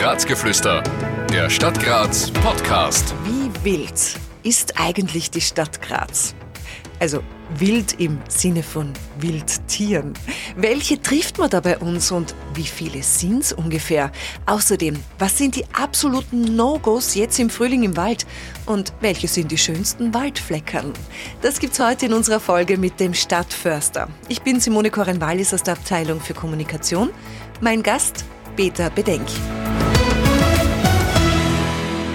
Grazgeflüster, der Stadt Graz Podcast. Wie wild ist eigentlich die Stadt Graz? Also wild im Sinne von Wildtieren. Welche trifft man da bei uns und wie viele sind es ungefähr? Außerdem, was sind die absoluten No-Gos jetzt im Frühling im Wald? Und welche sind die schönsten Waldfleckern? Das gibt's heute in unserer Folge mit dem Stadtförster. Ich bin Simone Koren-Wallis aus der Abteilung für Kommunikation. Mein Gast, Peter Bedenk.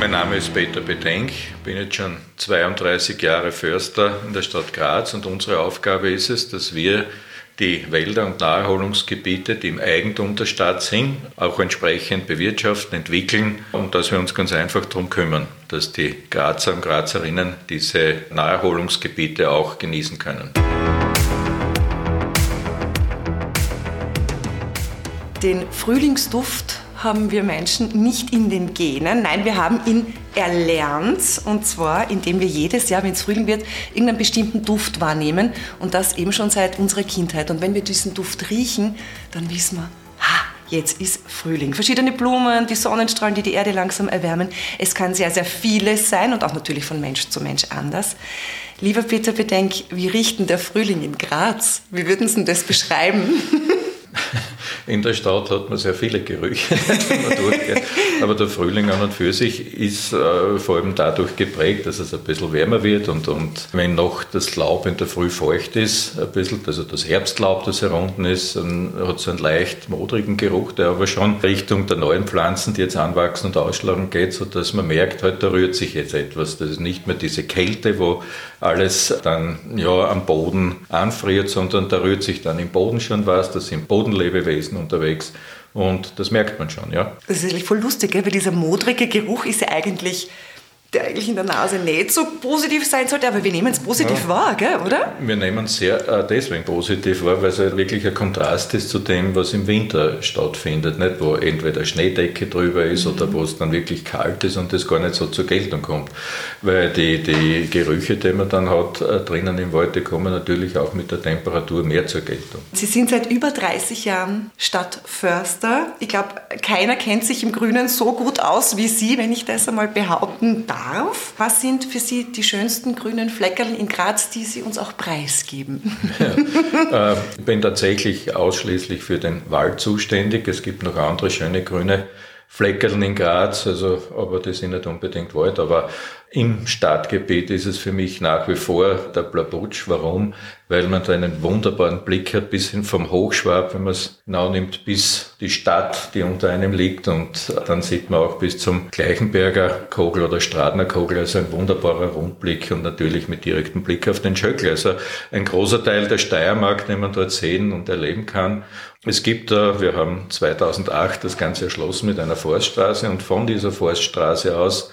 Mein Name ist Peter Bedenk, bin jetzt schon 32 Jahre Förster in der Stadt Graz und unsere Aufgabe ist es, dass wir die Wälder und Naherholungsgebiete, die im Eigentum der Stadt sind, auch entsprechend bewirtschaften, entwickeln und dass wir uns ganz einfach darum kümmern, dass die Grazer und Grazerinnen diese Naherholungsgebiete auch genießen können. Den Frühlingsduft haben wir Menschen nicht in den Genen, nein, wir haben ihn erlernt und zwar indem wir jedes Jahr, wenn es Frühling wird, irgendeinen bestimmten Duft wahrnehmen und das eben schon seit unserer Kindheit. Und wenn wir diesen Duft riechen, dann wissen wir, ha, jetzt ist Frühling. Verschiedene Blumen, die Sonnenstrahlen, die die Erde langsam erwärmen. Es kann sehr, sehr vieles sein und auch natürlich von Mensch zu Mensch anders. Lieber Peter Bedenk, wie riecht denn der Frühling in Graz? Wie würden Sie das beschreiben? In der Stadt hat man sehr viele Gerüche, aber der Frühling an und für sich ist äh, vor allem dadurch geprägt, dass es ein bisschen wärmer wird und, und wenn noch das Laub in der Früh feucht ist, ein bisschen, also das Herbstlaub, das herunten ist, dann hat es einen leicht modrigen Geruch, der aber schon Richtung der neuen Pflanzen, die jetzt anwachsen und ausschlagen geht, sodass man merkt, halt, da rührt sich jetzt etwas. Das ist nicht mehr diese Kälte, wo alles dann ja, am Boden anfriert, sondern da rührt sich dann im Boden schon was, das sind Bodenlebewesen Pflanzen unterwegs. Und das merkt man schon, ja. Das ist eigentlich voll lustig, weil dieser modrige Geruch ist ja eigentlich der eigentlich in der Nase nicht so positiv sein sollte, aber wir nehmen es positiv ja. wahr, gell, oder? Wir nehmen es sehr äh, deswegen positiv wahr, weil es halt wirklich ein Kontrast ist zu dem, was im Winter stattfindet, nicht? wo entweder Schneedecke drüber ist mhm. oder wo es dann wirklich kalt ist und das gar nicht so zur Geltung kommt. Weil die, die Gerüche, die man dann hat äh, drinnen im Wald, die kommen natürlich auch mit der Temperatur mehr zur Geltung. Sie sind seit über 30 Jahren Stadtförster. Ich glaube, keiner kennt sich im Grünen so gut aus wie Sie, wenn ich das einmal behaupten darf darf. Was sind für Sie die schönsten grünen Fleckerl in Graz, die Sie uns auch preisgeben? Ja, äh, ich bin tatsächlich ausschließlich für den Wald zuständig. Es gibt noch andere schöne grüne Fleckerl in Graz, also, aber die sind nicht unbedingt Wald, aber im Stadtgebiet ist es für mich nach wie vor der Blabutsch. Warum? Weil man da einen wunderbaren Blick hat, bis hin vom Hochschwab, wenn man es genau nimmt, bis die Stadt, die unter einem liegt. Und dann sieht man auch bis zum Gleichenberger Kogel oder Stradner Kogel, also ein wunderbarer Rundblick und natürlich mit direktem Blick auf den Schöckl. Also ein großer Teil der Steiermark, den man dort sehen und erleben kann. Es gibt da, wir haben 2008 das Ganze erschlossen mit einer Forststraße und von dieser Forststraße aus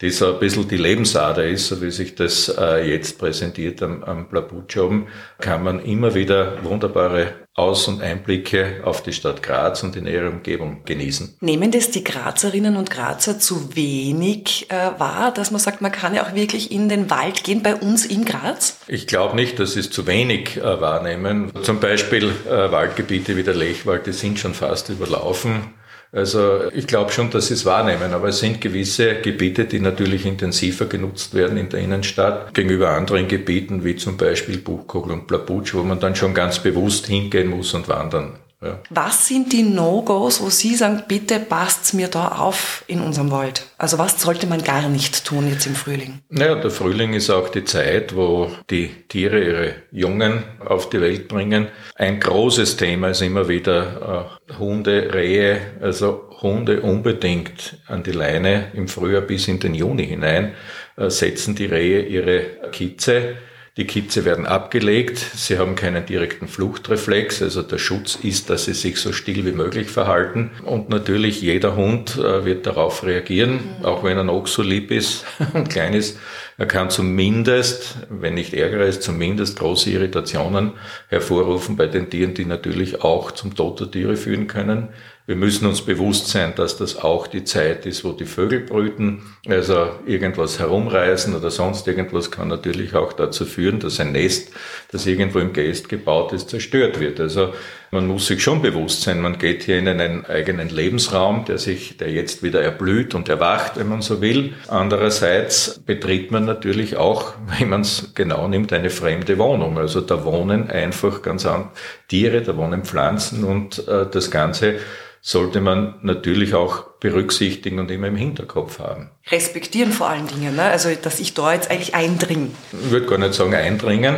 die so ein bisschen die Lebensader ist, so wie sich das äh, jetzt präsentiert am, am Blabutsch oben, kann man immer wieder wunderbare Aus- und Einblicke auf die Stadt Graz und in ihre Umgebung genießen. Nehmen das die Grazerinnen und Grazer zu wenig äh, wahr, dass man sagt, man kann ja auch wirklich in den Wald gehen bei uns in Graz? Ich glaube nicht, dass sie es zu wenig äh, wahrnehmen. Zum Beispiel äh, Waldgebiete wie der Lechwald, die sind schon fast überlaufen. Also ich glaube schon, dass sie es wahrnehmen, aber es sind gewisse Gebiete, die natürlich intensiver genutzt werden in der Innenstadt gegenüber anderen Gebieten, wie zum Beispiel Buchkogel und Plaputsch, wo man dann schon ganz bewusst hingehen muss und wandern ja. Was sind die No-Gos, wo Sie sagen, bitte passt's mir da auf in unserem Wald? Also was sollte man gar nicht tun jetzt im Frühling? Naja, der Frühling ist auch die Zeit, wo die Tiere ihre Jungen auf die Welt bringen. Ein großes Thema ist immer wieder äh, Hunde, Rehe, also Hunde unbedingt an die Leine im Frühjahr bis in den Juni hinein, äh, setzen die Rehe ihre Kitze die Kitze werden abgelegt, sie haben keinen direkten Fluchtreflex, also der Schutz ist, dass sie sich so still wie möglich verhalten. Und natürlich jeder Hund äh, wird darauf reagieren, auch wenn er noch so lieb ist und klein ist. Er kann zumindest, wenn nicht Ärger ist, zumindest große Irritationen hervorrufen bei den Tieren, die natürlich auch zum Tod der Tiere führen können. Wir müssen uns bewusst sein, dass das auch die Zeit ist, wo die Vögel brüten. Also irgendwas herumreißen oder sonst irgendwas kann natürlich auch dazu führen, dass ein Nest, das irgendwo im Geäst gebaut ist, zerstört wird. Also Man muss sich schon bewusst sein, man geht hier in einen eigenen Lebensraum, der sich, der jetzt wieder erblüht und erwacht, wenn man so will. Andererseits betritt man natürlich auch, wenn man es genau nimmt, eine fremde Wohnung. Also da wohnen einfach ganz andere Tiere, da wohnen Pflanzen und äh, das Ganze sollte man natürlich auch berücksichtigen und immer im Hinterkopf haben. Respektieren vor allen Dingen, ne? also dass ich da jetzt eigentlich eindringe. Ich würde gar nicht sagen eindringen.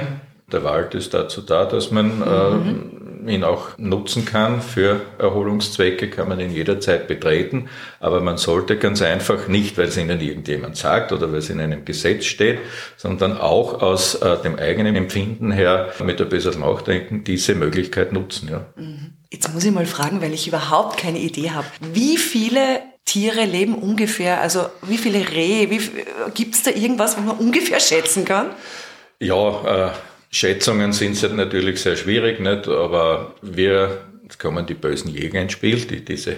Der Wald ist dazu da, dass man mhm. äh, ihn auch nutzen kann. Für Erholungszwecke kann man ihn jederzeit betreten. Aber man sollte ganz einfach nicht, weil es Ihnen irgendjemand sagt oder weil es in einem Gesetz steht, sondern auch aus äh, dem eigenen Empfinden her mit ein bisschen Nachdenken diese Möglichkeit nutzen. Ja. Mhm. Jetzt muss ich mal fragen, weil ich überhaupt keine Idee habe. Wie viele Tiere leben ungefähr, also wie viele Rehe, gibt es da irgendwas, was man ungefähr schätzen kann? Ja, äh, Schätzungen sind natürlich sehr schwierig, nicht? aber wir, jetzt kommen die bösen Jäger ins Spiel, die diese,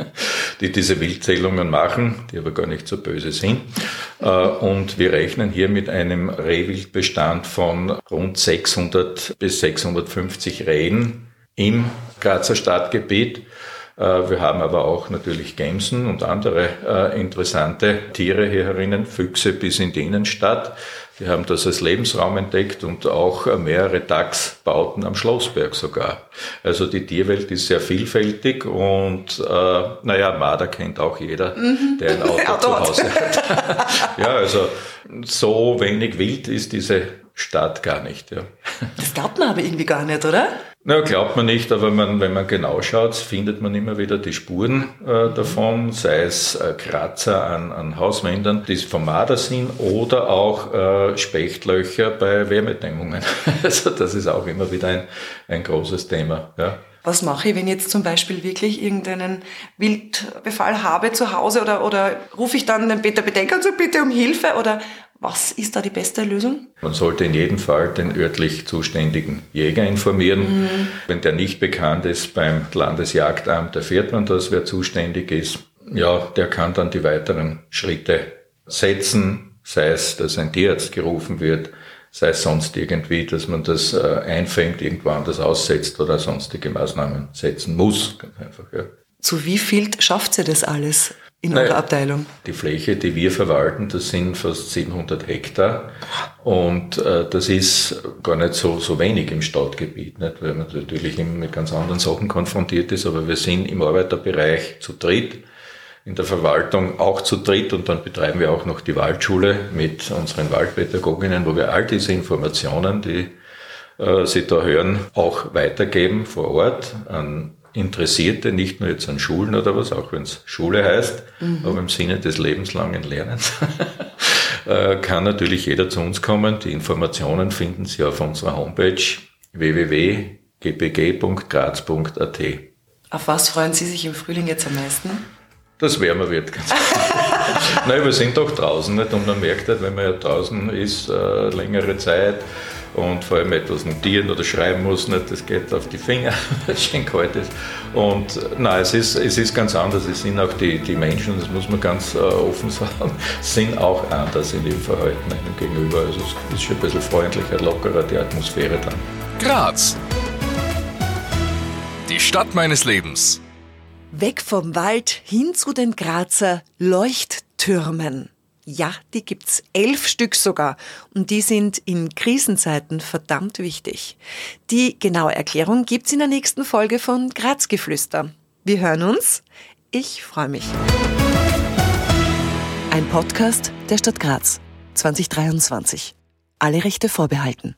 die diese Wildzählungen machen, die aber gar nicht so böse sind. Äh, und wir rechnen hier mit einem Rehwildbestand von rund 600 bis 650 Rehen im Grazer Stadtgebiet. Äh, wir haben aber auch natürlich Gämsen und andere äh, interessante Tiere hier herinnen, Füchse bis in die Innenstadt. Wir haben das als Lebensraum entdeckt und auch mehrere Dachsbauten am Schlossberg sogar. Also die Tierwelt ist sehr vielfältig und äh, naja, Marder kennt auch jeder, mhm. der ein Auto ja, zu Hause hat. ja, also so wenig wild ist diese Stadt gar nicht. Ja. Das glaubt man aber irgendwie gar nicht, oder? Na, glaubt man nicht, aber man, wenn man genau schaut, findet man immer wieder die Spuren äh, davon, sei es äh, Kratzer an, an Hauswänden, die vom Marder sind, oder auch äh, Spechtlöcher bei Wärmedämmungen. also das ist auch immer wieder ein, ein großes Thema. Ja. Was mache ich, wenn ich jetzt zum Beispiel wirklich irgendeinen Wildbefall habe zu Hause oder, oder rufe ich dann den Peter Bedenker und so bitte um Hilfe oder was ist da die beste Lösung? Man sollte in jedem Fall den örtlich zuständigen Jäger informieren. Mhm. Wenn der nicht bekannt ist beim Landesjagdamt, erfährt man das, wer zuständig ist. Ja, der kann dann die weiteren Schritte setzen, sei es, dass ein Tierarzt gerufen wird, sei es sonst irgendwie, dass man das äh, einfängt, irgendwo anders aussetzt oder sonstige Maßnahmen setzen muss. Ganz einfach, ja. Zu wie viel schafft sie das alles? in naja, eurer Abteilung? Die Fläche, die wir verwalten, das sind fast 700 Hektar und äh, das ist gar nicht so, so wenig im Stadtgebiet, nicht? weil man natürlich immer mit ganz anderen Sachen konfrontiert ist, aber wir sind im Arbeiterbereich zu dritt, in der Verwaltung auch zu dritt und dann betreiben wir auch noch die Waldschule mit unseren Waldpädagoginnen, wo wir all diese Informationen, die äh, Sie da hören, auch weitergeben vor Ort an Interessierte, nicht nur jetzt an Schulen oder was, auch wenn es Schule heißt, mhm. aber im Sinne des lebenslangen Lernens, äh, kann natürlich jeder zu uns kommen. Die Informationen finden Sie auf unserer Homepage www.gpg.graz.at. Auf was freuen Sie sich im Frühling jetzt am meisten? Das wärmer wird ganz Nein, wir sind doch draußen nicht? und man merkt halt, wenn man ja draußen ist, äh, längere Zeit, und vor allem etwas notieren oder schreiben muss, nicht, das geht auf die Finger, weil es schön kalt ist. Und nein, es ist, es ist ganz anders. Es sind auch die, die Menschen, das muss man ganz äh, offen sagen, sind auch anders in dem Verhalten einem gegenüber. Also es ist schon ein bisschen freundlicher, lockerer die Atmosphäre dann. Graz. Die Stadt meines Lebens. Weg vom Wald hin zu den Grazer Leuchttürmen. Ja, die gibt's elf Stück sogar und die sind in Krisenzeiten verdammt wichtig. Die genaue Erklärung gibt's in der nächsten Folge von Grazgeflüster. Wir hören uns. Ich freue mich. Ein Podcast der Stadt Graz 2023. Alle Rechte vorbehalten.